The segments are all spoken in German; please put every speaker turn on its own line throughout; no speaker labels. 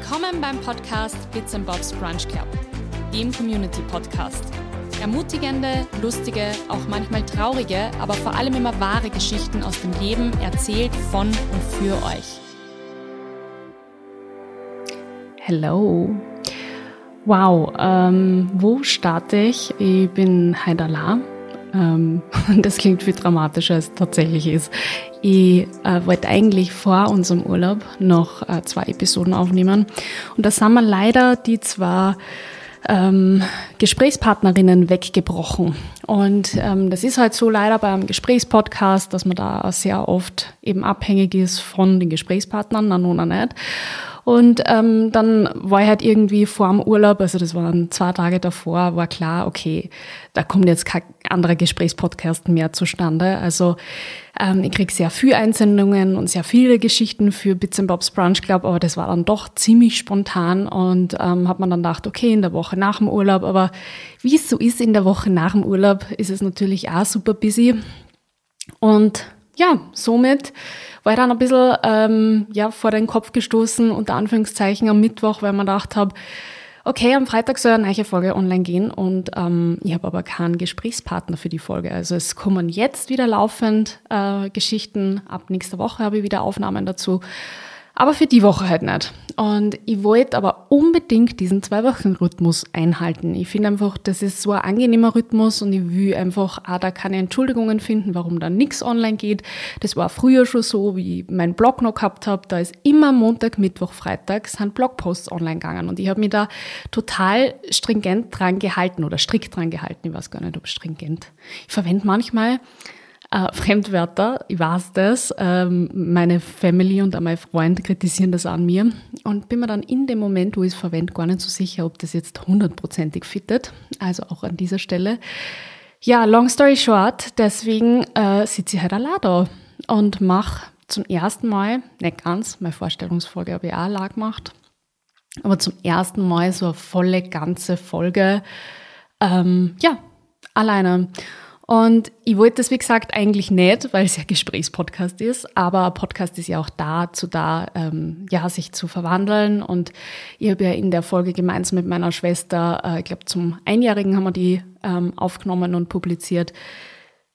Willkommen beim Podcast Bits Bobs Brunch Club, dem Community Podcast. Ermutigende, lustige, auch manchmal traurige, aber vor allem immer wahre Geschichten aus dem Leben erzählt von und für euch.
Hello. Wow, ähm, wo starte ich? Ich bin Haidala. Ähm, das klingt viel dramatischer, als es tatsächlich ist. Ich äh, wollte eigentlich vor unserem Urlaub noch äh, zwei Episoden aufnehmen. Und da sind wir leider die zwei ähm, Gesprächspartnerinnen weggebrochen. Und ähm, das ist halt so leider beim Gesprächspodcast, dass man da sehr oft eben abhängig ist von den Gesprächspartnern, na nun nicht. Und ähm, dann war ich halt irgendwie vor dem Urlaub, also das waren zwei Tage davor, war klar, okay, da kommt jetzt kein anderer Gesprächspodcast mehr zustande. Also ähm, ich krieg sehr viele Einsendungen und sehr viele Geschichten für Bits and Bobs Brunch Club, aber das war dann doch ziemlich spontan und ähm, hat man dann gedacht, okay, in der Woche nach dem Urlaub, aber wie es so ist in der Woche nach dem Urlaub, ist es natürlich auch super busy. Und ja, somit war ich dann ein bisschen ähm, ja, vor den Kopf gestoßen, unter Anführungszeichen am Mittwoch, weil man gedacht habe, okay, am Freitag soll eine neue Folge online gehen und ähm, ich habe aber keinen Gesprächspartner für die Folge. Also es kommen jetzt wieder laufend äh, Geschichten. Ab nächster Woche habe ich wieder Aufnahmen dazu. Aber für die Woche halt nicht. Und ich wollte aber unbedingt diesen Zwei-Wochen-Rhythmus einhalten. Ich finde einfach, das ist so ein angenehmer Rhythmus und ich will einfach auch da keine Entschuldigungen finden, warum da nichts online geht. Das war früher schon so, wie ich meinen Blog noch gehabt habe. Da ist immer Montag, Mittwoch, Freitag sind Blogposts online gegangen. Und ich habe mich da total stringent dran gehalten oder strikt dran gehalten. Ich weiß gar nicht, ob stringent. Ich verwende manchmal äh, Fremdwörter, ich weiß das. Ähm, meine Family und auch mein Freund kritisieren das an mir. Und bin mir dann in dem Moment, wo ich es verwende, gar nicht so sicher, ob das jetzt hundertprozentig fittet. Also auch an dieser Stelle. Ja, long story short, deswegen äh, sitze ich halt allein da und mache zum ersten Mal, nicht ganz, meine Vorstellungsfolge habe ich auch allein gemacht, aber zum ersten Mal so eine volle ganze Folge, ähm, ja, alleine. Und ich wollte das, wie gesagt, eigentlich nicht, weil es ja Gesprächspodcast ist, aber Podcast ist ja auch dazu da, ähm, ja, sich zu verwandeln. Und ich habe ja in der Folge gemeinsam mit meiner Schwester, äh, ich glaube zum Einjährigen haben wir die ähm, aufgenommen und publiziert.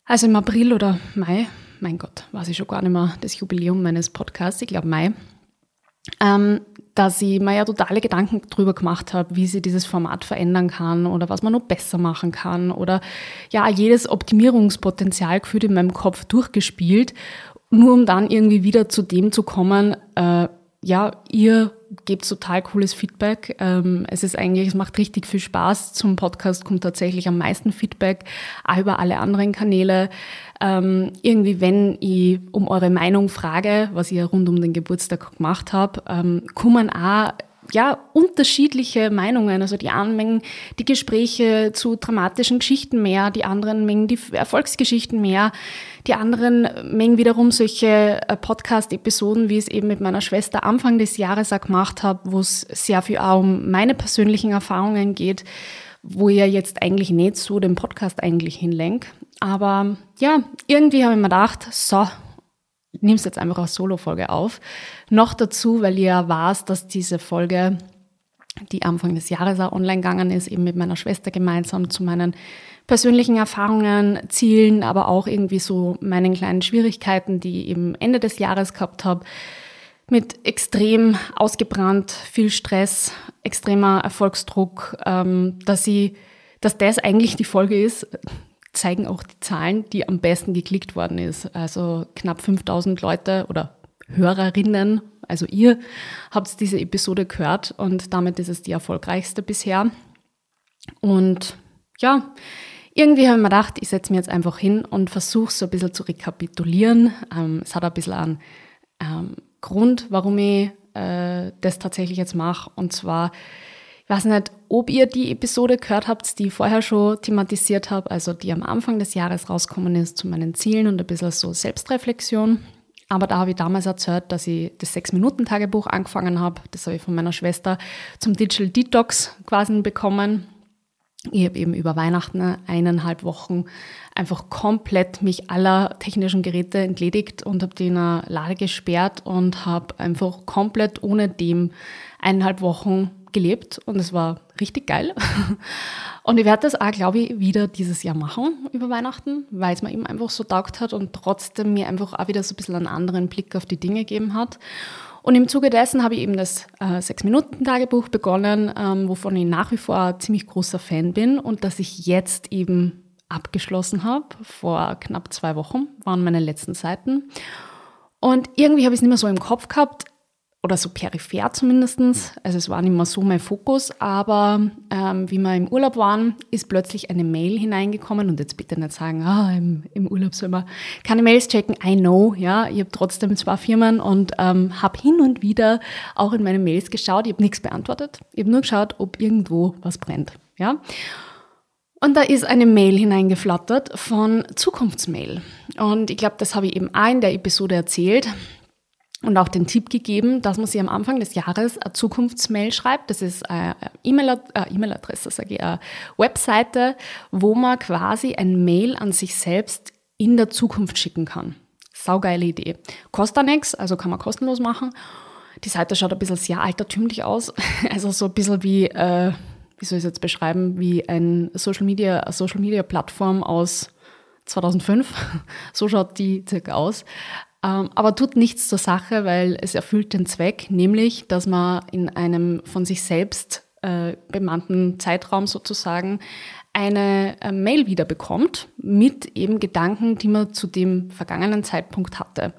Also im April oder Mai, mein Gott, weiß ich schon gar nicht mehr, das Jubiläum meines Podcasts, ich glaube Mai, ähm, dass ich mir ja totale Gedanken drüber gemacht habe, wie sie dieses Format verändern kann oder was man noch besser machen kann oder ja, jedes Optimierungspotenzial gefühlt in meinem Kopf durchgespielt, nur um dann irgendwie wieder zu dem zu kommen, äh, ja, ihr gebt total cooles Feedback. Ähm, es ist eigentlich, es macht richtig viel Spaß. Zum Podcast kommt tatsächlich am meisten Feedback, auch über alle anderen Kanäle. Ähm, irgendwie, wenn ich um eure Meinung frage, was ihr rund um den Geburtstag gemacht habt, ähm, kommen auch ja, unterschiedliche Meinungen. Also die einen mengen die Gespräche zu dramatischen Geschichten mehr, die anderen mengen die Erfolgsgeschichten mehr, die anderen mengen wiederum solche äh, Podcast-Episoden, wie ich es eben mit meiner Schwester Anfang des Jahres auch gemacht habe, wo es sehr viel auch um meine persönlichen Erfahrungen geht, wo ich ja jetzt eigentlich nicht so den Podcast eigentlich hinlenk. Aber ja, irgendwie habe ich mir gedacht, so, nimmst jetzt einfach als Solo-Folge auf. Noch dazu, weil ihr ja weiß, dass diese Folge, die Anfang des Jahres auch online gegangen ist, eben mit meiner Schwester gemeinsam zu meinen persönlichen Erfahrungen, Zielen, aber auch irgendwie so meinen kleinen Schwierigkeiten, die ich eben Ende des Jahres gehabt habe, mit extrem ausgebrannt, viel Stress, extremer Erfolgsdruck, ähm, dass ich, dass das eigentlich die Folge ist, zeigen auch die Zahlen, die am besten geklickt worden ist. Also knapp 5000 Leute oder Hörerinnen, also ihr habt diese Episode gehört und damit ist es die erfolgreichste bisher. Und ja, irgendwie habe ich mir gedacht, ich setze mir jetzt einfach hin und versuche so ein bisschen zu rekapitulieren. Ähm, es hat ein bisschen einen ähm, Grund, warum ich äh, das tatsächlich jetzt mache. Und zwar ich weiß nicht, ob ihr die Episode gehört habt, die ich vorher schon thematisiert habe, also die am Anfang des Jahres rausgekommen ist zu meinen Zielen und ein bisschen so Selbstreflexion. Aber da habe ich damals erzählt, dass ich das Sechs-Minuten-Tagebuch angefangen habe. Das habe ich von meiner Schwester zum Digital Detox quasi bekommen. Ich habe eben über Weihnachten eineinhalb Wochen einfach komplett mich aller technischen Geräte entledigt und habe die in eine Lade gesperrt und habe einfach komplett ohne dem eineinhalb Wochen gelebt und es war richtig geil. Und ich werde das auch, glaube ich, wieder dieses Jahr machen über Weihnachten, weil es mir eben einfach so taugt hat und trotzdem mir einfach auch wieder so ein bisschen einen anderen Blick auf die Dinge gegeben hat. Und im Zuge dessen habe ich eben das äh, Sechs-Minuten-Tagebuch begonnen, ähm, wovon ich nach wie vor ein ziemlich großer Fan bin und das ich jetzt eben abgeschlossen habe. Vor knapp zwei Wochen waren meine letzten Seiten. Und irgendwie habe ich es nicht mehr so im Kopf gehabt, oder so peripher zumindestens. Also es war nicht mehr so mein Fokus, aber ähm, wie wir im Urlaub waren, ist plötzlich eine Mail hineingekommen und jetzt bitte nicht sagen, ah, im, im Urlaub soll man keine Mails checken. I know, ja, ich habe trotzdem zwei Firmen und ähm, habe hin und wieder auch in meine Mails geschaut. Ich habe nichts beantwortet. Ich habe nur geschaut, ob irgendwo was brennt, ja. Und da ist eine Mail hineingeflattert von Zukunftsmail. Und ich glaube, das habe ich eben auch in der Episode erzählt und auch den Tipp gegeben, dass man sich am Anfang des Jahres eine Zukunftsmail schreibt. Das ist eine E-Mail-Adresse, sage ich, eine Webseite, wo man quasi ein Mail an sich selbst in der Zukunft schicken kann. Saugeile Idee. Kostet nichts, also kann man kostenlos machen. Die Seite schaut ein bisschen sehr altertümlich aus. Also so ein bisschen wie, äh, wie soll ich es jetzt beschreiben, wie ein Social Media, Social Media Plattform aus 2005. So schaut die circa aus. Ähm, aber tut nichts zur Sache, weil es erfüllt den Zweck, nämlich, dass man in einem von sich selbst äh, bemannten Zeitraum sozusagen eine äh, Mail wieder bekommt mit eben Gedanken, die man zu dem vergangenen Zeitpunkt hatte.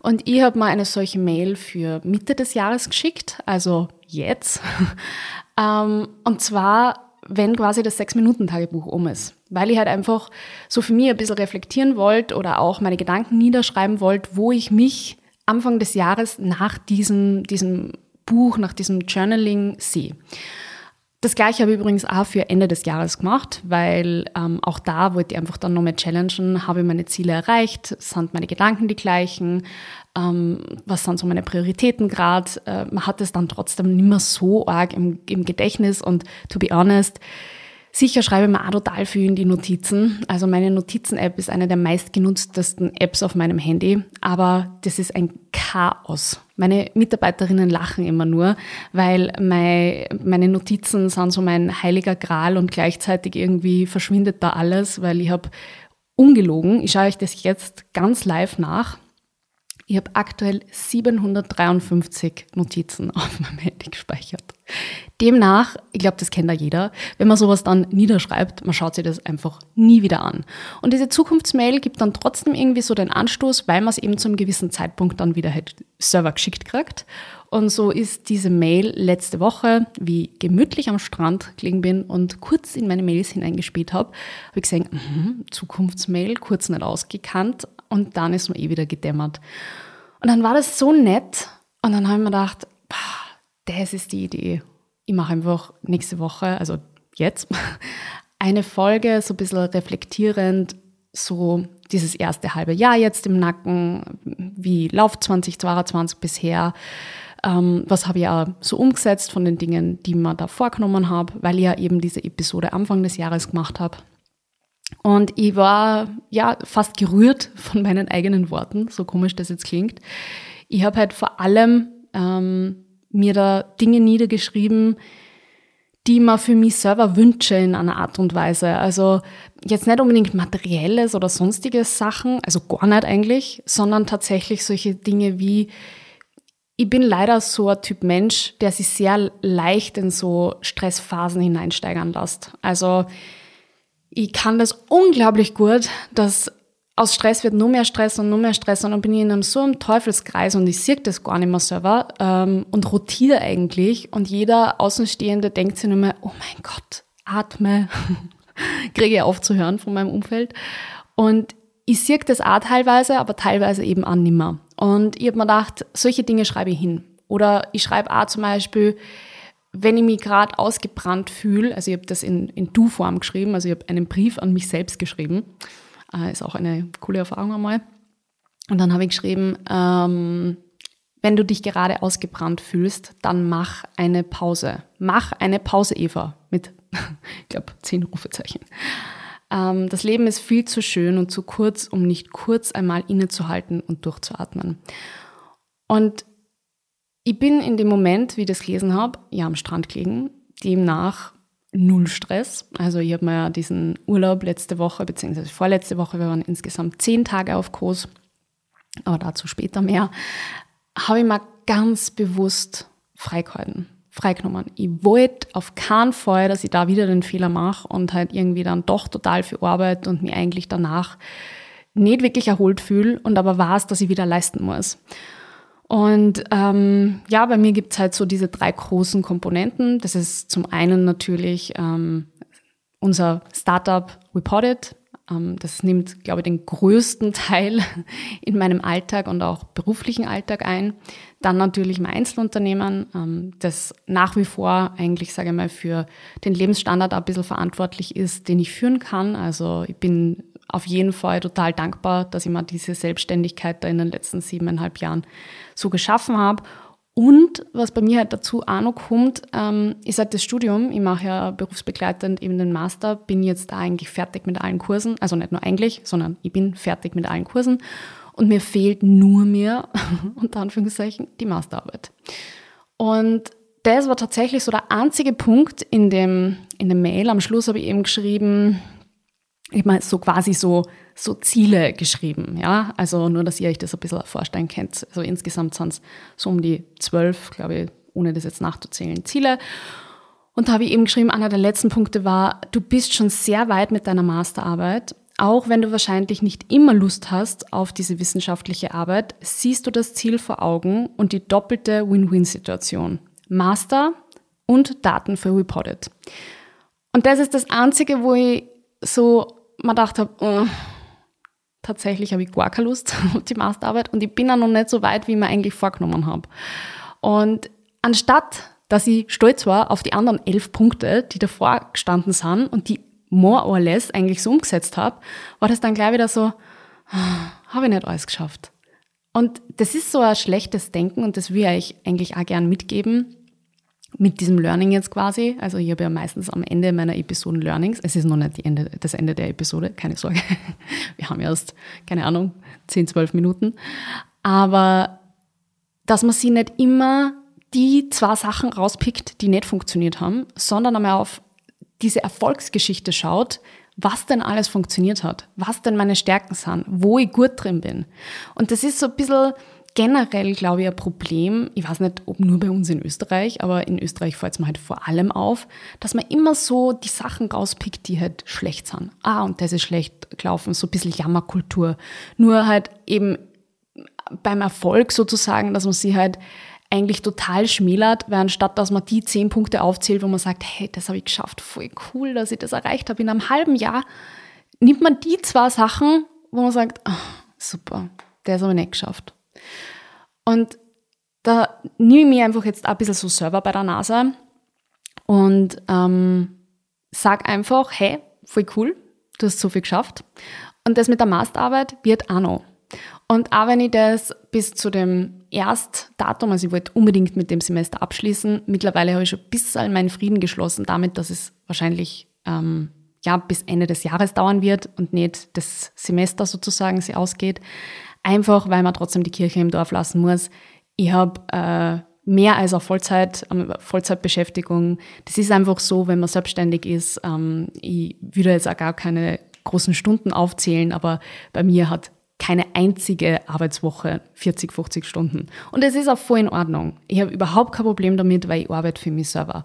Und ich habe mal eine solche Mail für Mitte des Jahres geschickt, also jetzt. ähm, und zwar wenn quasi das Sechs-Minuten-Tagebuch um ist. Weil ich halt einfach so für mich ein bisschen reflektieren wollte oder auch meine Gedanken niederschreiben wollte, wo ich mich Anfang des Jahres nach diesem, diesem Buch, nach diesem Journaling sehe. Das gleiche habe ich übrigens auch für Ende des Jahres gemacht, weil ähm, auch da wollte ich einfach dann nochmal challengen, habe ich meine Ziele erreicht, sind meine Gedanken die gleichen, ähm, was sind so meine Prioritäten gerade. Äh, man hat es dann trotzdem nicht mehr so arg im, im Gedächtnis und to be honest, Sicher schreibe ich mir auch total viel in die Notizen. Also meine Notizen-App ist eine der meistgenutztesten Apps auf meinem Handy, aber das ist ein Chaos. Meine Mitarbeiterinnen lachen immer nur, weil meine Notizen sind so mein heiliger Gral und gleichzeitig irgendwie verschwindet da alles, weil ich habe ungelogen, ich schaue euch das jetzt ganz live nach, ich habe aktuell 753 Notizen auf meinem Handy gespeichert. Demnach, ich glaube, das kennt ja jeder, wenn man sowas dann niederschreibt, man schaut sich das einfach nie wieder an. Und diese Zukunftsmail gibt dann trotzdem irgendwie so den Anstoß, weil man es eben zu einem gewissen Zeitpunkt dann wieder halt Server geschickt kriegt. Und so ist diese Mail letzte Woche, wie gemütlich am Strand gelegen bin und kurz in meine Mails hineingespielt habe, habe ich gesehen, mh, Zukunftsmail, kurz nicht ausgekannt und dann ist mir eh wieder gedämmert. Und dann war das so nett und dann habe ich mir gedacht, das ist die Idee. Ich mache einfach nächste Woche, also jetzt, eine Folge, so ein bisschen reflektierend, so dieses erste halbe Jahr jetzt im Nacken, wie läuft 2022 bisher, ähm, was habe ich auch so umgesetzt von den Dingen, die man da vorgenommen habe, weil ich ja eben diese Episode Anfang des Jahres gemacht habe. Und ich war ja fast gerührt von meinen eigenen Worten, so komisch das jetzt klingt. Ich habe halt vor allem ähm, mir da Dinge niedergeschrieben, die man für mich selber wünsche in einer Art und Weise. Also jetzt nicht unbedingt materielles oder sonstige Sachen, also gar nicht eigentlich, sondern tatsächlich solche Dinge wie, ich bin leider so ein Typ Mensch, der sich sehr leicht in so Stressphasen hineinsteigern lässt. Also ich kann das unglaublich gut, dass aus Stress wird nur mehr Stress und nur mehr Stress und dann bin ich in einem so einem Teufelskreis und ich sehe das gar nicht mehr selber ähm, und rotiere eigentlich und jeder Außenstehende denkt sich nur mehr, oh mein Gott, atme, kriege ich aufzuhören von meinem Umfeld und ich sehe das auch teilweise, aber teilweise eben auch nimmer. Und ich habe mir gedacht, solche Dinge schreibe ich hin. Oder ich schreibe auch zum Beispiel, wenn ich mich gerade ausgebrannt fühle, also ich habe das in, in Du-Form geschrieben, also ich habe einen Brief an mich selbst geschrieben, äh, ist auch eine coole Erfahrung einmal. Und dann habe ich geschrieben, ähm, wenn du dich gerade ausgebrannt fühlst, dann mach eine Pause. Mach eine Pause, Eva, mit ich glaube, zehn Rufezeichen. Ähm, das Leben ist viel zu schön und zu kurz, um nicht kurz einmal innezuhalten und durchzuatmen. Und ich bin in dem Moment, wie ich das gelesen habe, ja am Strand gelegen, demnach null Stress. Also ich habe mir ja diesen Urlaub letzte Woche, beziehungsweise vorletzte Woche, wir waren insgesamt zehn Tage auf Kurs, aber dazu später mehr, habe ich mir ganz bewusst freigehalten, freigenommen. Ich wollte auf keinen Fall, dass ich da wieder den Fehler mache und halt irgendwie dann doch total viel Arbeit und mich eigentlich danach nicht wirklich erholt fühle und aber weiß, dass ich wieder leisten muss. Und ähm, ja, bei mir gibt's halt so diese drei großen Komponenten. Das ist zum einen natürlich ähm, unser Startup Reported. Ähm, das nimmt, glaube ich, den größten Teil in meinem Alltag und auch beruflichen Alltag ein. Dann natürlich mein Einzelunternehmen, ähm, das nach wie vor eigentlich, sage ich mal, für den Lebensstandard ein bisschen verantwortlich ist, den ich führen kann. Also ich bin auf jeden Fall total dankbar, dass ich mir diese Selbstständigkeit da in den letzten siebeneinhalb Jahren so geschaffen habe. Und was bei mir halt dazu auch noch kommt, ähm, ist halt das Studium. Ich mache ja berufsbegleitend eben den Master, bin jetzt eigentlich fertig mit allen Kursen. Also nicht nur eigentlich, sondern ich bin fertig mit allen Kursen. Und mir fehlt nur mehr, unter Anführungszeichen, die Masterarbeit. Und das war tatsächlich so der einzige Punkt in dem, in dem Mail. Am Schluss habe ich eben geschrieben, ich meine, so quasi so, so Ziele geschrieben, ja. Also nur, dass ihr euch das ein bisschen vorstellen könnt. Also insgesamt sind es so um die zwölf, glaube ich, ohne das jetzt nachzuzählen, Ziele. Und da habe ich eben geschrieben, einer der letzten Punkte war, du bist schon sehr weit mit deiner Masterarbeit. Auch wenn du wahrscheinlich nicht immer Lust hast auf diese wissenschaftliche Arbeit, siehst du das Ziel vor Augen und die doppelte Win-Win-Situation. Master und Daten für Reported. Und das ist das Einzige, wo ich so mir gedacht habe, oh, tatsächlich habe ich gar keine Lust auf die Masterarbeit und ich bin auch noch nicht so weit, wie ich mir eigentlich vorgenommen habe. Und anstatt, dass ich stolz war auf die anderen elf Punkte, die davor gestanden sind und die more or less eigentlich so umgesetzt habe, war das dann gleich wieder so, habe ich nicht alles geschafft. Und das ist so ein schlechtes Denken und das will ich eigentlich auch gern mitgeben, mit diesem Learning jetzt quasi. Also ich habe ja meistens am Ende meiner Episoden Learnings. Es ist noch nicht Ende, das Ende der Episode, keine Sorge. Wir haben erst, keine Ahnung, 10, 12 Minuten. Aber dass man sie nicht immer die zwei Sachen rauspickt, die nicht funktioniert haben, sondern einmal auf diese Erfolgsgeschichte schaut, was denn alles funktioniert hat, was denn meine Stärken sind, wo ich gut drin bin. Und das ist so ein bisschen generell, glaube ich, ein Problem, ich weiß nicht, ob nur bei uns in Österreich, aber in Österreich fällt es mir halt vor allem auf, dass man immer so die Sachen rauspickt, die halt schlecht sind. Ah, und das ist schlecht gelaufen, so ein bisschen Jammerkultur. Nur halt eben beim Erfolg sozusagen, dass man sie halt eigentlich total schmälert, weil anstatt dass man die zehn Punkte aufzählt, wo man sagt, hey, das habe ich geschafft, voll cool, dass ich das erreicht habe in einem halben Jahr, nimmt man die zwei Sachen, wo man sagt, oh, super, das habe ich nicht geschafft. Und da nehme ich mir einfach jetzt ein bisschen so selber bei der Nase und ähm, sag einfach, hey, voll cool, du hast so viel geschafft. Und das mit der Masterarbeit wird auch noch. Und auch wenn ich das bis zu dem Erstdatum, also ich wollte unbedingt mit dem Semester abschließen, mittlerweile habe ich schon ein bisschen meinen Frieden geschlossen damit, dass es wahrscheinlich ähm, ja, bis Ende des Jahres dauern wird und nicht das Semester sozusagen sie ausgeht einfach weil man trotzdem die Kirche im Dorf lassen muss. Ich habe äh, mehr als eine Vollzeit, ähm, Vollzeitbeschäftigung. Das ist einfach so, wenn man selbstständig ist. Ähm, ich würde jetzt auch gar keine großen Stunden aufzählen, aber bei mir hat keine einzige Arbeitswoche 40, 50 Stunden. Und es ist auch voll in Ordnung. Ich habe überhaupt kein Problem damit, weil ich arbeite für mich selber.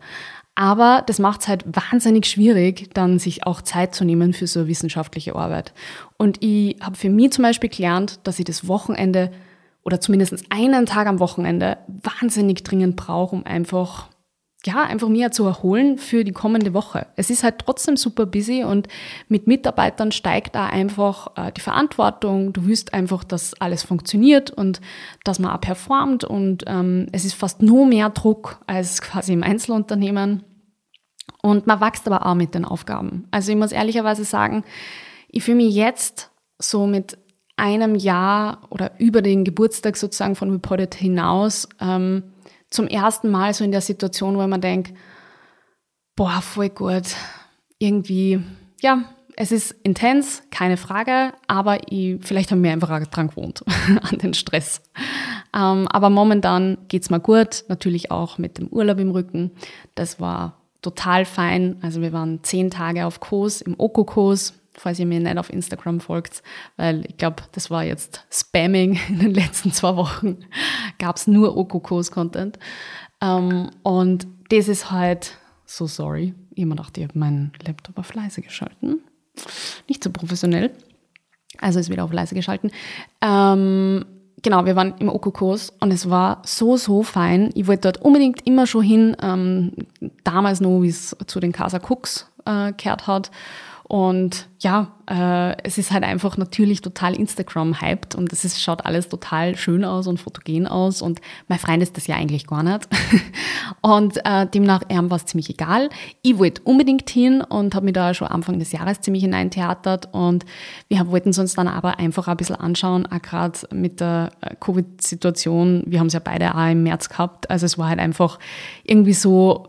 Aber das macht es halt wahnsinnig schwierig, dann sich auch Zeit zu nehmen für so wissenschaftliche Arbeit. Und ich habe für mich zum Beispiel gelernt, dass ich das Wochenende oder zumindest einen Tag am Wochenende wahnsinnig dringend brauche, um einfach ja, einfach mehr zu erholen für die kommende Woche. Es ist halt trotzdem super busy und mit Mitarbeitern steigt da einfach äh, die Verantwortung. Du willst einfach, dass alles funktioniert und dass man auch performt und ähm, es ist fast nur mehr Druck als quasi im Einzelunternehmen. Und man wächst aber auch mit den Aufgaben. Also ich muss ehrlicherweise sagen, ich fühle mich jetzt so mit einem Jahr oder über den Geburtstag sozusagen von Reported hinaus ähm, zum ersten Mal so in der Situation, wo man denkt, Boah, voll gut. Irgendwie, ja, es ist intens, keine Frage, aber ich, vielleicht haben wir einfach dran gewohnt, an den Stress. Ähm, aber momentan geht's mir gut, natürlich auch mit dem Urlaub im Rücken. Das war total fein. Also wir waren zehn Tage auf Kurs, im Oko-Kurs, falls ihr mir nicht auf Instagram folgt, weil ich glaube, das war jetzt Spamming in den letzten zwei Wochen. Gab's nur Oko-Kurs-Content. Ähm, und das ist halt so sorry. Jemand dachte, ich habe meinen Laptop auf leise geschalten. Nicht so professionell. Also ist wieder auf leise geschalten. Ähm, genau, wir waren im Okokurs und es war so, so fein. Ich wollte dort unbedingt immer schon hin, ähm, damals nur, wie es zu den Casa Cooks äh, gehört hat. Und ja, äh, es ist halt einfach natürlich total Instagram-hyped und es schaut alles total schön aus und fotogen aus und mein Freund ist das ja eigentlich gar nicht. und äh, demnach ihm war es ziemlich egal. Ich wollte unbedingt hin und habe mich da schon Anfang des Jahres ziemlich hineintheatert und wir wollten es uns dann aber einfach ein bisschen anschauen, auch gerade mit der äh, Covid-Situation. Wir haben es ja beide auch im März gehabt. Also es war halt einfach irgendwie so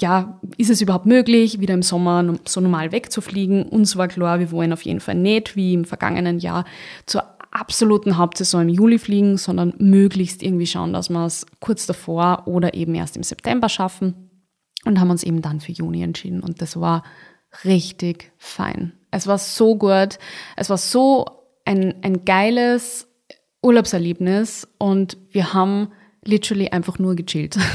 ja, ist es überhaupt möglich, wieder im Sommer so normal wegzufliegen? Uns war klar, wir wollen auf jeden Fall nicht wie im vergangenen Jahr zur absoluten Hauptsaison im Juli fliegen, sondern möglichst irgendwie schauen, dass wir es kurz davor oder eben erst im September schaffen und haben uns eben dann für Juni entschieden und das war richtig fein. Es war so gut, es war so ein, ein geiles Urlaubserlebnis und wir haben literally einfach nur gechillt.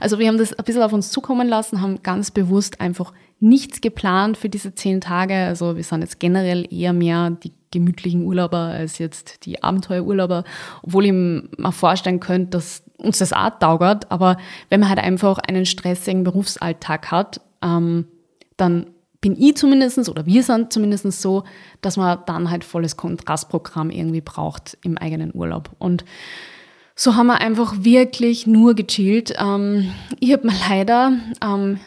Also wir haben das ein bisschen auf uns zukommen lassen, haben ganz bewusst einfach nichts geplant für diese zehn Tage. Also wir sind jetzt generell eher mehr die gemütlichen Urlauber als jetzt die Abenteuerurlauber, obwohl ich mir vorstellen könnte, dass uns das auch taugert. Aber wenn man halt einfach einen stressigen Berufsalltag hat, ähm, dann bin ich zumindestens oder wir sind zumindest so, dass man dann halt volles Kontrastprogramm irgendwie braucht im eigenen Urlaub. Und so haben wir einfach wirklich nur gechillt. Ähm, ich habe mir leider am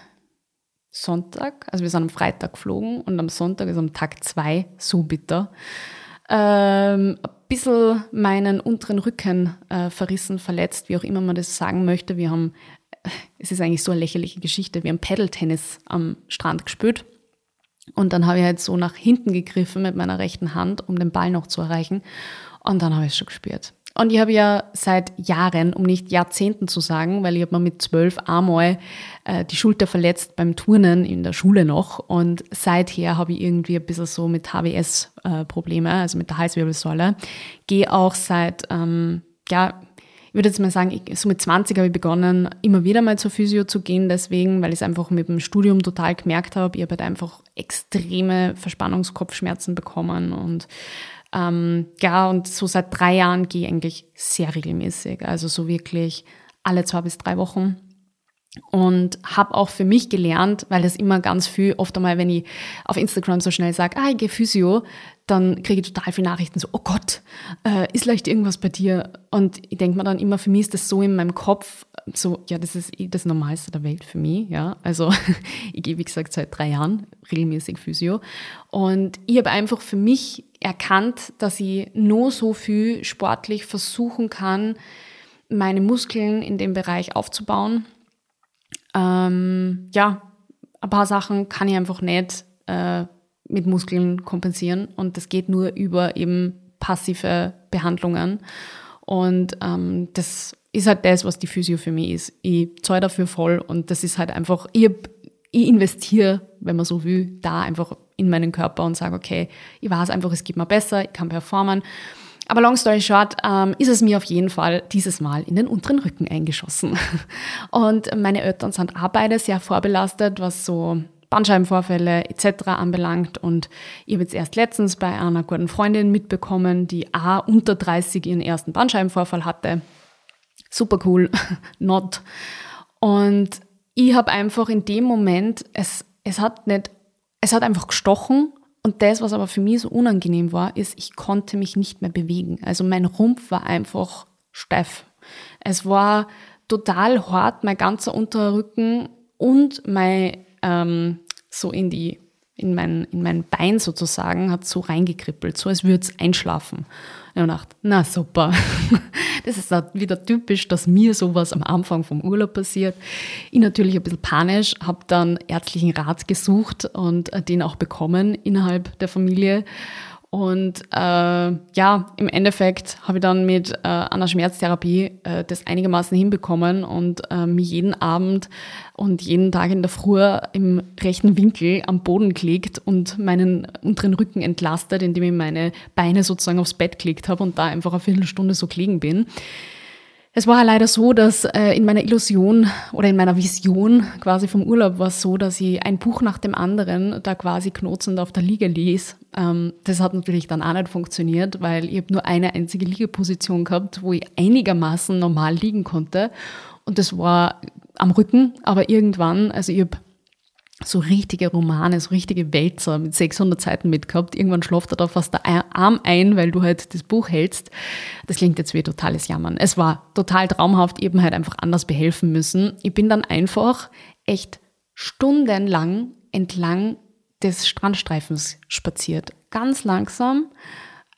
Sonntag, also wir sind am Freitag geflogen und am Sonntag, also am Tag zwei, so bitter, ähm, ein bisschen meinen unteren Rücken äh, verrissen, verletzt, wie auch immer man das sagen möchte. Wir haben, äh, es ist eigentlich so eine lächerliche Geschichte, wir haben Paddle-Tennis am Strand gespielt. Und dann habe ich halt so nach hinten gegriffen mit meiner rechten Hand, um den Ball noch zu erreichen. Und dann habe ich es schon gespürt. Und ich habe ja seit Jahren, um nicht Jahrzehnten zu sagen, weil ich habe mir mit zwölf einmal äh, die Schulter verletzt beim Turnen in der Schule noch. Und seither habe ich irgendwie ein bisschen so mit HWS äh, Probleme, also mit der Halswirbelsäule. Gehe auch seit, ähm, ja, ich würde jetzt mal sagen, ich, so mit 20 habe ich begonnen, immer wieder mal zur Physio zu gehen, deswegen, weil ich es einfach mit dem Studium total gemerkt habe. Ich habe halt einfach extreme Verspannungskopfschmerzen bekommen und ähm, ja, und so seit drei Jahren gehe ich eigentlich sehr regelmäßig, also so wirklich alle zwei bis drei Wochen. Und habe auch für mich gelernt, weil das immer ganz viel, oft einmal, wenn ich auf Instagram so schnell sage, ah, ich gehe Physio, dann kriege ich total viele Nachrichten so, oh Gott, äh, ist leicht irgendwas bei dir? Und ich denke mir dann immer, für mich ist das so in meinem Kopf, so, ja, das ist eh das Normalste der Welt für mich, ja. Also ich gehe, wie gesagt, seit drei Jahren regelmäßig Physio. Und ich habe einfach für mich erkannt, dass ich nur so viel sportlich versuchen kann, meine Muskeln in dem Bereich aufzubauen. Ähm, ja, ein paar Sachen kann ich einfach nicht äh, mit Muskeln kompensieren und das geht nur über eben passive Behandlungen. Und ähm, das ist halt das, was die Physio für mich ist. Ich zahle dafür voll und das ist halt einfach, ich, ich investiere, wenn man so will, da einfach in meinen Körper und sage, okay, ich weiß einfach, es geht mir besser, ich kann performen. Aber long story short, ähm, ist es mir auf jeden Fall dieses Mal in den unteren Rücken eingeschossen. Und meine Eltern sind auch beide sehr vorbelastet, was so Bandscheibenvorfälle etc. anbelangt. Und ich habe jetzt erst letztens bei einer guten Freundin mitbekommen, die A unter 30 ihren ersten Bandscheibenvorfall hatte. Super cool, not. Und ich habe einfach in dem Moment, es, es hat nicht, es hat einfach gestochen. Und das, was aber für mich so unangenehm war, ist, ich konnte mich nicht mehr bewegen. Also mein Rumpf war einfach steif. Es war total hart, mein ganzer Unterrücken und mein ähm, so in die in mein, in mein Bein sozusagen, hat so reingekribbelt, so als würde es einschlafen. Und ich dachte, na super, das ist wieder typisch, dass mir sowas am Anfang vom Urlaub passiert. Ich natürlich ein bisschen panisch, habe dann ärztlichen Rat gesucht und äh, den auch bekommen innerhalb der Familie und äh, ja, im Endeffekt habe ich dann mit äh, einer Schmerztherapie äh, das einigermaßen hinbekommen und äh, mich jeden Abend und jeden Tag in der Früh im rechten Winkel am Boden gelegt und meinen unteren Rücken entlastet, indem ich meine Beine sozusagen aufs Bett gelegt habe und da einfach eine Viertelstunde so gelegen bin. Es war leider so, dass äh, in meiner Illusion oder in meiner Vision quasi vom Urlaub war es so, dass ich ein Buch nach dem anderen da quasi knotzend auf der Liege ließ. Ähm, das hat natürlich dann auch nicht funktioniert, weil ich habe nur eine einzige Liegeposition gehabt, wo ich einigermaßen normal liegen konnte. Und das war am Rücken, aber irgendwann, also ich habe so richtige Romane, so richtige Wälzer mit 600 Seiten mitgehabt. Irgendwann schläft er da fast der Arm ein, weil du halt das Buch hältst. Das klingt jetzt wie totales Jammern. Es war total traumhaft, eben halt einfach anders behelfen müssen. Ich bin dann einfach echt stundenlang entlang des Strandstreifens spaziert. Ganz langsam,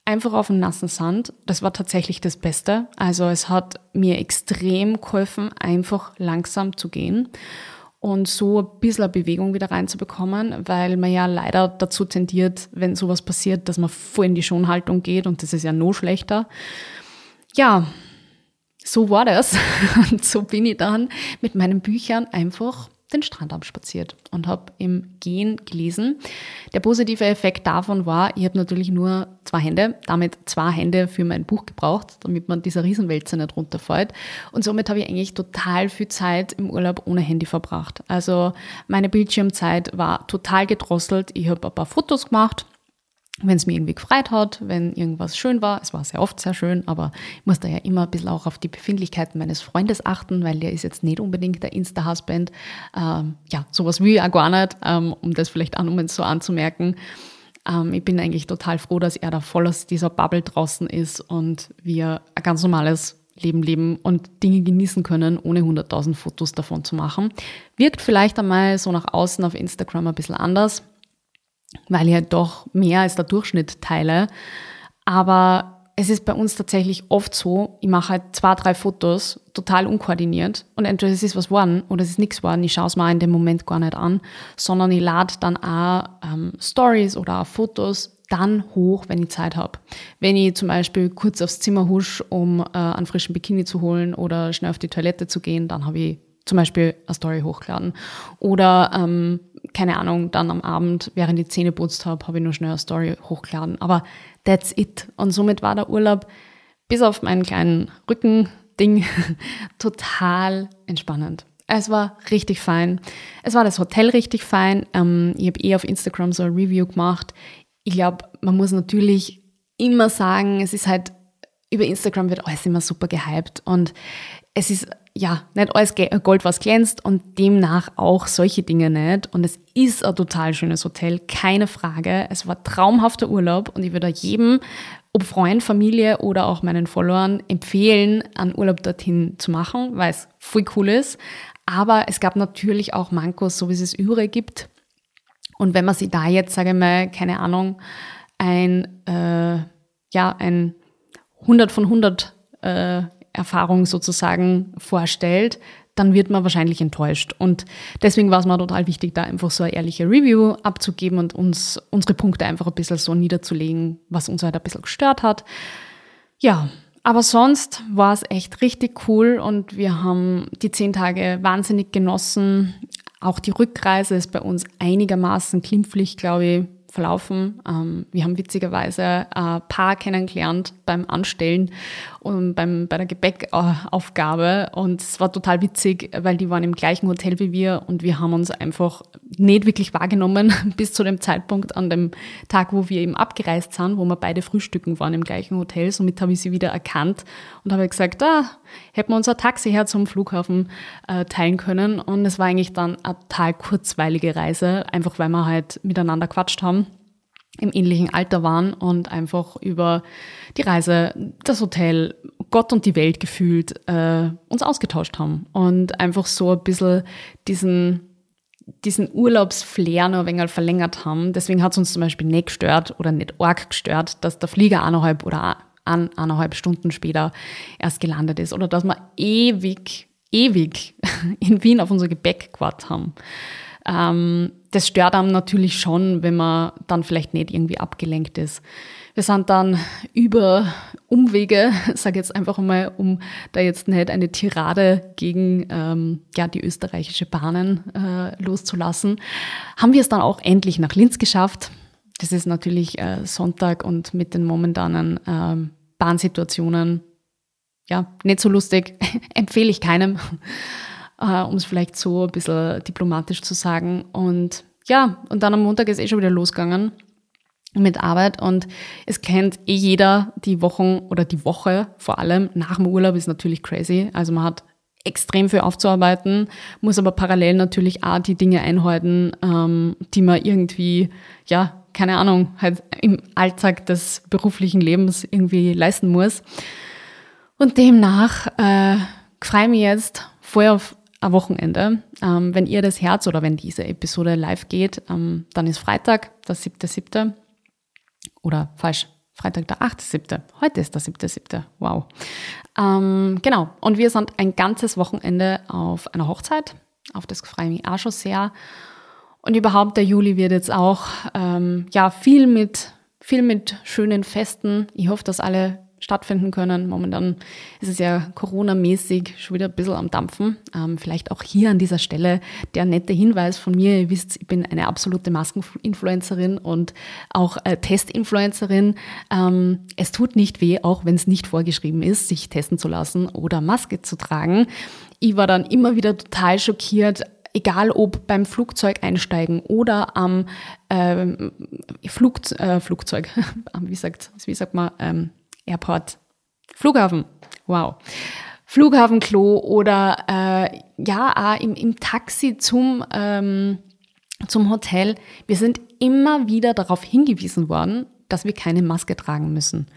einfach auf dem nassen Sand. Das war tatsächlich das Beste. Also es hat mir extrem geholfen, einfach langsam zu gehen und so ein bisschen Bewegung wieder reinzubekommen, weil man ja leider dazu tendiert, wenn sowas passiert, dass man voll in die Schonhaltung geht und das ist ja noch schlechter. Ja, so war das. Und so bin ich dann mit meinen Büchern einfach den Strand abspaziert und habe im Gehen gelesen. Der positive Effekt davon war, ich habe natürlich nur zwei Hände, damit zwei Hände für mein Buch gebraucht, damit man dieser Riesenwälzer nicht runterfällt. Und somit habe ich eigentlich total viel Zeit im Urlaub ohne Handy verbracht. Also meine Bildschirmzeit war total gedrosselt. Ich habe ein paar Fotos gemacht wenn es mir irgendwie gefreut hat, wenn irgendwas schön war. Es war sehr oft sehr schön, aber ich muss da ja immer ein bisschen auch auf die Befindlichkeiten meines Freundes achten, weil der ist jetzt nicht unbedingt der Insta-Husband. Ähm, ja, sowas will ich auch gar nicht, ähm, um das vielleicht auch um so anzumerken. Ähm, ich bin eigentlich total froh, dass er da voll aus dieser Bubble draußen ist und wir ein ganz normales Leben leben und Dinge genießen können, ohne 100.000 Fotos davon zu machen. Wirkt vielleicht einmal so nach außen auf Instagram ein bisschen anders weil ich halt doch mehr als der Durchschnitt teile. Aber es ist bei uns tatsächlich oft so, ich mache halt zwei, drei Fotos total unkoordiniert und entweder es ist was geworden oder es ist nichts geworden. Ich schaue es mir in dem Moment gar nicht an, sondern ich lade dann auch ähm, Stories oder auch Fotos dann hoch, wenn ich Zeit habe. Wenn ich zum Beispiel kurz aufs Zimmer husch, um äh, einen frischen Bikini zu holen oder schnell auf die Toilette zu gehen, dann habe ich zum Beispiel eine Story hochgeladen. Oder ähm, keine Ahnung, dann am Abend, während ich Zähne putzt habe, habe ich nur schnell eine Story hochgeladen. Aber that's it. Und somit war der Urlaub bis auf meinen kleinen Rückending total entspannend. Es war richtig fein. Es war das Hotel richtig fein. Ähm, ich habe eh auf Instagram so ein Review gemacht. Ich glaube, man muss natürlich immer sagen, es ist halt, über Instagram wird alles immer super gehypt. Und es ist ja, nicht alles Gold, was glänzt und demnach auch solche Dinge nicht. Und es ist ein total schönes Hotel, keine Frage. Es war traumhafter Urlaub und ich würde jedem, ob Freund, Familie oder auch meinen Followern, empfehlen, einen Urlaub dorthin zu machen, weil es voll cool ist. Aber es gab natürlich auch Mankos, so wie es es überall gibt. Und wenn man sich da jetzt, sage ich mal, keine Ahnung, ein, äh, ja, ein 100 von 100 äh, Erfahrung sozusagen vorstellt, dann wird man wahrscheinlich enttäuscht. Und deswegen war es mir total wichtig, da einfach so eine ehrliche Review abzugeben und uns unsere Punkte einfach ein bisschen so niederzulegen, was uns halt ein bisschen gestört hat. Ja, aber sonst war es echt richtig cool und wir haben die zehn Tage wahnsinnig genossen. Auch die Rückreise ist bei uns einigermaßen glimpflich, glaube ich, verlaufen. Ähm, wir haben witzigerweise ein Paar kennengelernt beim Anstellen und beim, bei der Gebäckaufgabe. Und es war total witzig, weil die waren im gleichen Hotel wie wir und wir haben uns einfach nicht wirklich wahrgenommen bis zu dem Zeitpunkt an dem Tag, wo wir eben abgereist sind, wo wir beide frühstücken waren im gleichen Hotel. Somit habe ich sie wieder erkannt und habe gesagt, ah, hätten wir unser Taxi her zum Flughafen äh, teilen können. Und es war eigentlich dann eine total kurzweilige Reise, einfach weil wir halt miteinander quatscht haben im ähnlichen Alter waren und einfach über die Reise, das Hotel, Gott und die Welt gefühlt äh, uns ausgetauscht haben und einfach so ein bisschen diesen diesen Urlaubsflair noch ein wenig verlängert haben. Deswegen hat es uns zum Beispiel nicht gestört oder nicht arg gestört, dass der Flieger eineinhalb oder an, eineinhalb Stunden später erst gelandet ist oder dass wir ewig, ewig in Wien auf unser Gepäck gewartet haben. Ähm, das stört einem natürlich schon, wenn man dann vielleicht nicht irgendwie abgelenkt ist. Wir sind dann über Umwege, sage jetzt einfach mal, um da jetzt nicht eine Tirade gegen ähm, ja, die österreichische Bahnen äh, loszulassen, haben wir es dann auch endlich nach Linz geschafft. Das ist natürlich äh, Sonntag und mit den momentanen äh, Bahnsituationen ja nicht so lustig. Empfehle ich keinem, äh, um es vielleicht so ein bisschen diplomatisch zu sagen. Und ja, und dann am Montag ist eh schon wieder losgegangen mit Arbeit und es kennt eh jeder die Wochen oder die Woche vor allem nach dem Urlaub ist natürlich crazy. Also man hat extrem viel aufzuarbeiten, muss aber parallel natürlich auch die Dinge einhalten, ähm, die man irgendwie, ja, keine Ahnung, halt im Alltag des beruflichen Lebens irgendwie leisten muss. Und demnach äh, freue ich mich jetzt voll auf ein Wochenende. Ähm, wenn ihr das Herz oder wenn diese Episode live geht, ähm, dann ist Freitag, der 7.7. Oder falsch, Freitag der 8.7. Heute ist der 7.7. Wow. Ähm, genau. Und wir sind ein ganzes Wochenende auf einer Hochzeit. Auf das freue ich mich auch schon sehr. Und überhaupt der Juli wird jetzt auch ähm, ja viel mit viel mit schönen Festen. Ich hoffe, dass alle stattfinden können. Momentan ist es ja Corona-mäßig schon wieder ein bisschen am Dampfen. Ähm, vielleicht auch hier an dieser Stelle der nette Hinweis von mir. Ihr wisst, ich bin eine absolute Maskeninfluencerin und auch äh, Testinfluencerin. Ähm, es tut nicht weh, auch wenn es nicht vorgeschrieben ist, sich testen zu lassen oder Maske zu tragen. Ich war dann immer wieder total schockiert, egal ob beim Flugzeug einsteigen oder am ähm, Flug, äh, Flugzeug, wie sagt, wie sagt man, ähm, Airport, Flughafen, wow. Flughafenklo oder äh, ja, im, im Taxi zum, ähm, zum Hotel. Wir sind immer wieder darauf hingewiesen worden, dass wir keine Maske tragen müssen.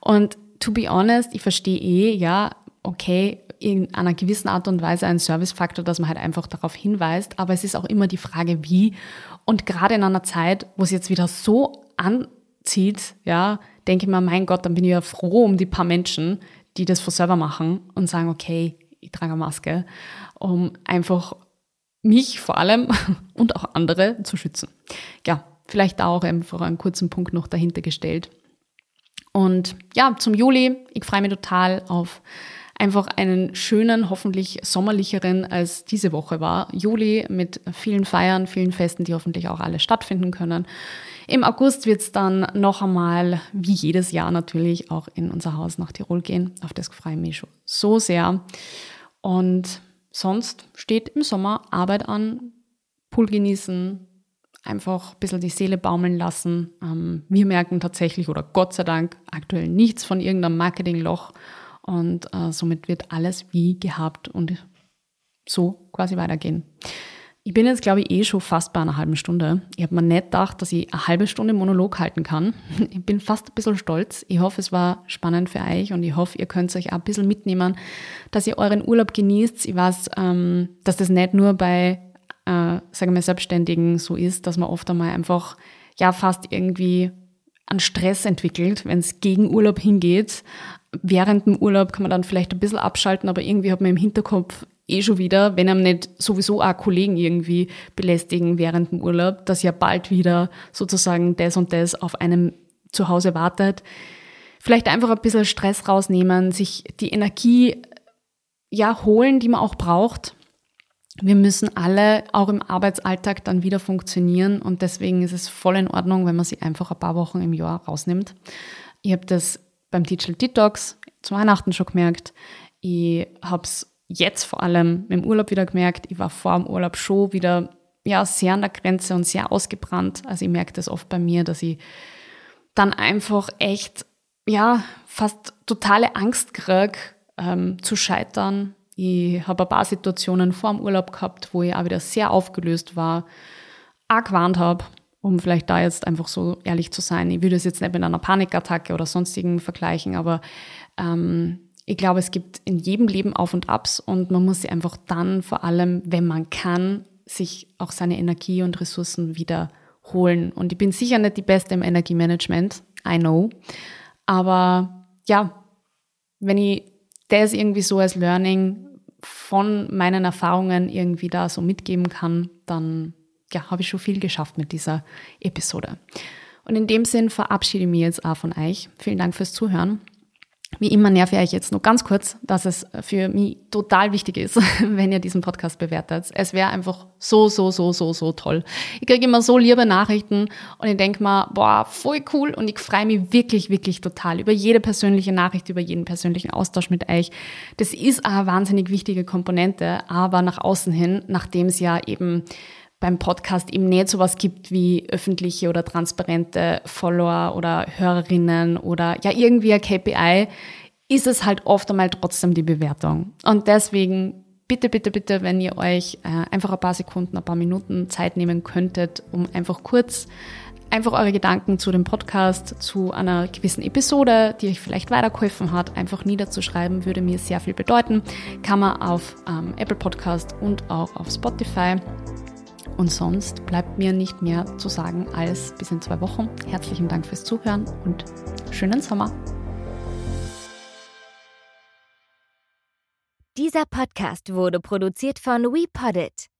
Und to be honest, ich verstehe eh, ja, okay, in einer gewissen Art und Weise ein Servicefaktor, dass man halt einfach darauf hinweist, aber es ist auch immer die Frage, wie. Und gerade in einer Zeit, wo es jetzt wieder so anzieht, ja, denke ich mir, mein Gott, dann bin ich ja froh um die paar Menschen, die das für selber machen und sagen, okay, ich trage eine Maske, um einfach mich vor allem und auch andere zu schützen. Ja, vielleicht da auch einfach einen kurzen Punkt noch dahinter gestellt. Und ja, zum Juli, ich freue mich total auf einfach einen schönen, hoffentlich sommerlicheren als diese Woche war. Juli mit vielen Feiern, vielen Festen, die hoffentlich auch alle stattfinden können. Im August wird es dann noch einmal, wie jedes Jahr natürlich, auch in unser Haus nach Tirol gehen. Auf das freue ich mich schon so sehr. Und sonst steht im Sommer Arbeit an, Pool genießen, einfach ein bisschen die Seele baumeln lassen. Ähm, wir merken tatsächlich oder Gott sei Dank aktuell nichts von irgendeinem Marketingloch und äh, somit wird alles wie gehabt und so quasi weitergehen. Ich bin jetzt, glaube ich, eh schon fast bei einer halben Stunde. Ich habe mir nicht gedacht, dass ich eine halbe Stunde Monolog halten kann. Ich bin fast ein bisschen stolz. Ich hoffe, es war spannend für euch und ich hoffe, ihr könnt euch auch ein bisschen mitnehmen, dass ihr euren Urlaub genießt. Ich weiß, ähm, dass das nicht nur bei, äh, sagen wir, Selbstständigen so ist, dass man oft einmal einfach, ja, fast irgendwie an Stress entwickelt, wenn es gegen Urlaub hingeht während dem Urlaub kann man dann vielleicht ein bisschen abschalten, aber irgendwie hat man im Hinterkopf eh schon wieder, wenn einem nicht sowieso auch Kollegen irgendwie belästigen während dem Urlaub, dass ja bald wieder sozusagen das und das auf einem zu Hause wartet. Vielleicht einfach ein bisschen Stress rausnehmen, sich die Energie ja holen, die man auch braucht. Wir müssen alle auch im Arbeitsalltag dann wieder funktionieren und deswegen ist es voll in Ordnung, wenn man sich einfach ein paar Wochen im Jahr rausnimmt. Ich habe das beim Digital Detox zu Weihnachten schon gemerkt. Ich habe es jetzt vor allem im Urlaub wieder gemerkt. Ich war vor dem Urlaub schon wieder ja, sehr an der Grenze und sehr ausgebrannt. Also ich merke das oft bei mir, dass ich dann einfach echt, ja, fast totale Angst kriege, ähm, zu scheitern. Ich habe ein paar Situationen vor dem Urlaub gehabt, wo ich auch wieder sehr aufgelöst war, auch gewarnt habe um vielleicht da jetzt einfach so ehrlich zu sein. Ich würde es jetzt nicht mit einer Panikattacke oder sonstigen vergleichen, aber ähm, ich glaube, es gibt in jedem Leben Auf und Abs und man muss sie einfach dann vor allem, wenn man kann, sich auch seine Energie und Ressourcen wieder holen. Und ich bin sicher nicht die Beste im Energiemanagement, I know. Aber ja, wenn ich das irgendwie so als Learning von meinen Erfahrungen irgendwie da so mitgeben kann, dann ja, habe ich schon viel geschafft mit dieser Episode. Und in dem Sinn verabschiede ich mich jetzt auch von euch. Vielen Dank fürs Zuhören. Wie immer nerve ich euch jetzt nur ganz kurz, dass es für mich total wichtig ist, wenn ihr diesen Podcast bewertet. Es wäre einfach so, so, so, so, so toll. Ich kriege immer so liebe Nachrichten und ich denke mal, boah, voll cool und ich freue mich wirklich, wirklich total über jede persönliche Nachricht, über jeden persönlichen Austausch mit euch. Das ist eine wahnsinnig wichtige Komponente, aber nach außen hin, nachdem es ja eben beim Podcast eben nicht sowas gibt wie öffentliche oder transparente Follower oder Hörerinnen oder ja irgendwie ein KPI, ist es halt oft einmal trotzdem die Bewertung. Und deswegen bitte, bitte, bitte, wenn ihr euch äh, einfach ein paar Sekunden, ein paar Minuten Zeit nehmen könntet, um einfach kurz einfach eure Gedanken zu dem Podcast, zu einer gewissen Episode, die euch vielleicht weitergeholfen hat, einfach niederzuschreiben, würde mir sehr viel bedeuten. Kann man auf ähm, Apple Podcast und auch auf Spotify. Und sonst bleibt mir nicht mehr zu sagen als bis in zwei Wochen. Herzlichen Dank fürs Zuhören und schönen Sommer.
Dieser Podcast wurde produziert von WePoddit.